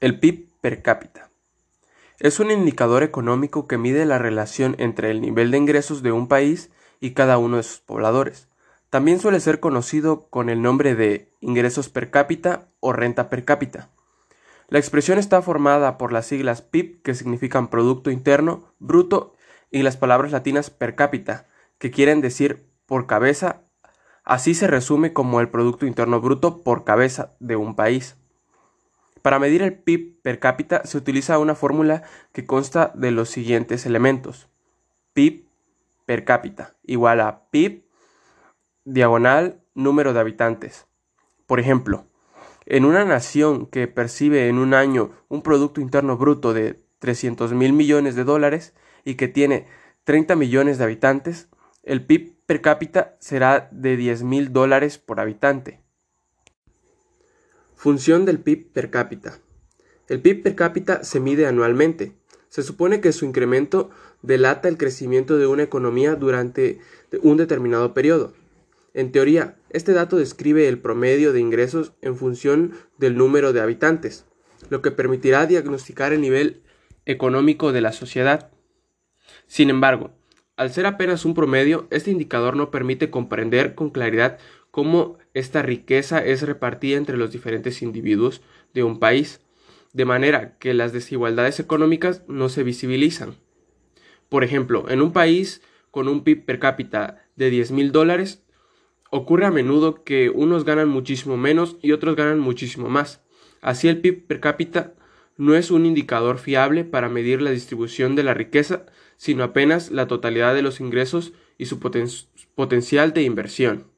El PIB per cápita. Es un indicador económico que mide la relación entre el nivel de ingresos de un país y cada uno de sus pobladores. También suele ser conocido con el nombre de ingresos per cápita o renta per cápita. La expresión está formada por las siglas PIB, que significan Producto Interno Bruto, y las palabras latinas per cápita, que quieren decir por cabeza. Así se resume como el Producto Interno Bruto por cabeza de un país. Para medir el PIB per cápita se utiliza una fórmula que consta de los siguientes elementos. PIB per cápita igual a PIB diagonal número de habitantes. Por ejemplo, en una nación que percibe en un año un Producto Interno Bruto de 300 mil millones de dólares y que tiene 30 millones de habitantes, el PIB per cápita será de 10 mil dólares por habitante. Función del PIB per cápita. El PIB per cápita se mide anualmente. Se supone que su incremento delata el crecimiento de una economía durante un determinado periodo. En teoría, este dato describe el promedio de ingresos en función del número de habitantes, lo que permitirá diagnosticar el nivel económico de la sociedad. Sin embargo, al ser apenas un promedio, este indicador no permite comprender con claridad cómo esta riqueza es repartida entre los diferentes individuos de un país, de manera que las desigualdades económicas no se visibilizan. Por ejemplo, en un país con un PIB per cápita de 10 mil dólares, ocurre a menudo que unos ganan muchísimo menos y otros ganan muchísimo más. Así el PIB per cápita no es un indicador fiable para medir la distribución de la riqueza, sino apenas la totalidad de los ingresos y su potencial de inversión.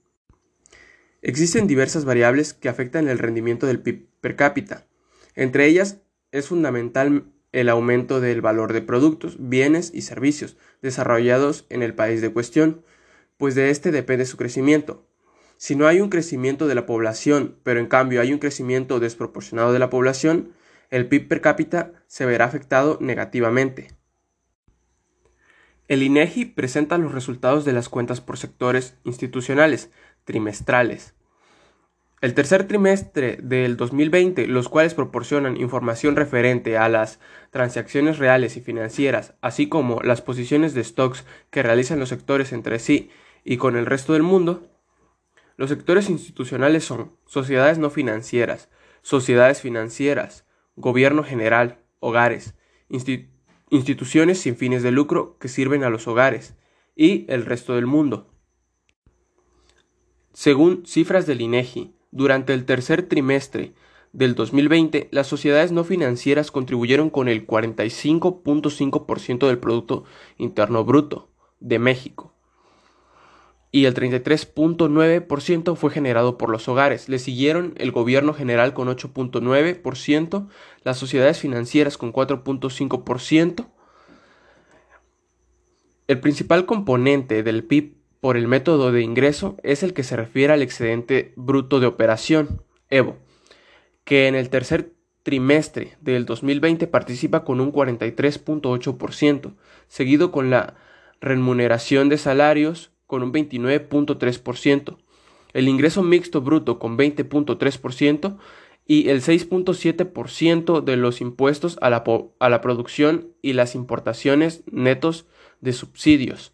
Existen diversas variables que afectan el rendimiento del PIB per cápita. Entre ellas es fundamental el aumento del valor de productos, bienes y servicios desarrollados en el país de cuestión, pues de este depende su crecimiento. Si no hay un crecimiento de la población, pero en cambio hay un crecimiento desproporcionado de la población, el PIB per cápita se verá afectado negativamente. El INEGI presenta los resultados de las cuentas por sectores institucionales, trimestrales. El tercer trimestre del 2020, los cuales proporcionan información referente a las transacciones reales y financieras, así como las posiciones de stocks que realizan los sectores entre sí y con el resto del mundo, los sectores institucionales son sociedades no financieras, sociedades financieras, gobierno general, hogares, instituciones sin fines de lucro que sirven a los hogares y el resto del mundo. Según cifras del INEGI, durante el tercer trimestre del 2020, las sociedades no financieras contribuyeron con el 45.5% del Producto Interno Bruto de México y el 33.9% fue generado por los hogares. Le siguieron el gobierno general con 8.9%, las sociedades financieras con 4.5%. El principal componente del PIB por el método de ingreso es el que se refiere al excedente bruto de operación, EVO, que en el tercer trimestre del 2020 participa con un 43.8%, seguido con la remuneración de salarios con un 29.3%, el ingreso mixto bruto con 20.3% y el 6.7% de los impuestos a la, a la producción y las importaciones netos de subsidios.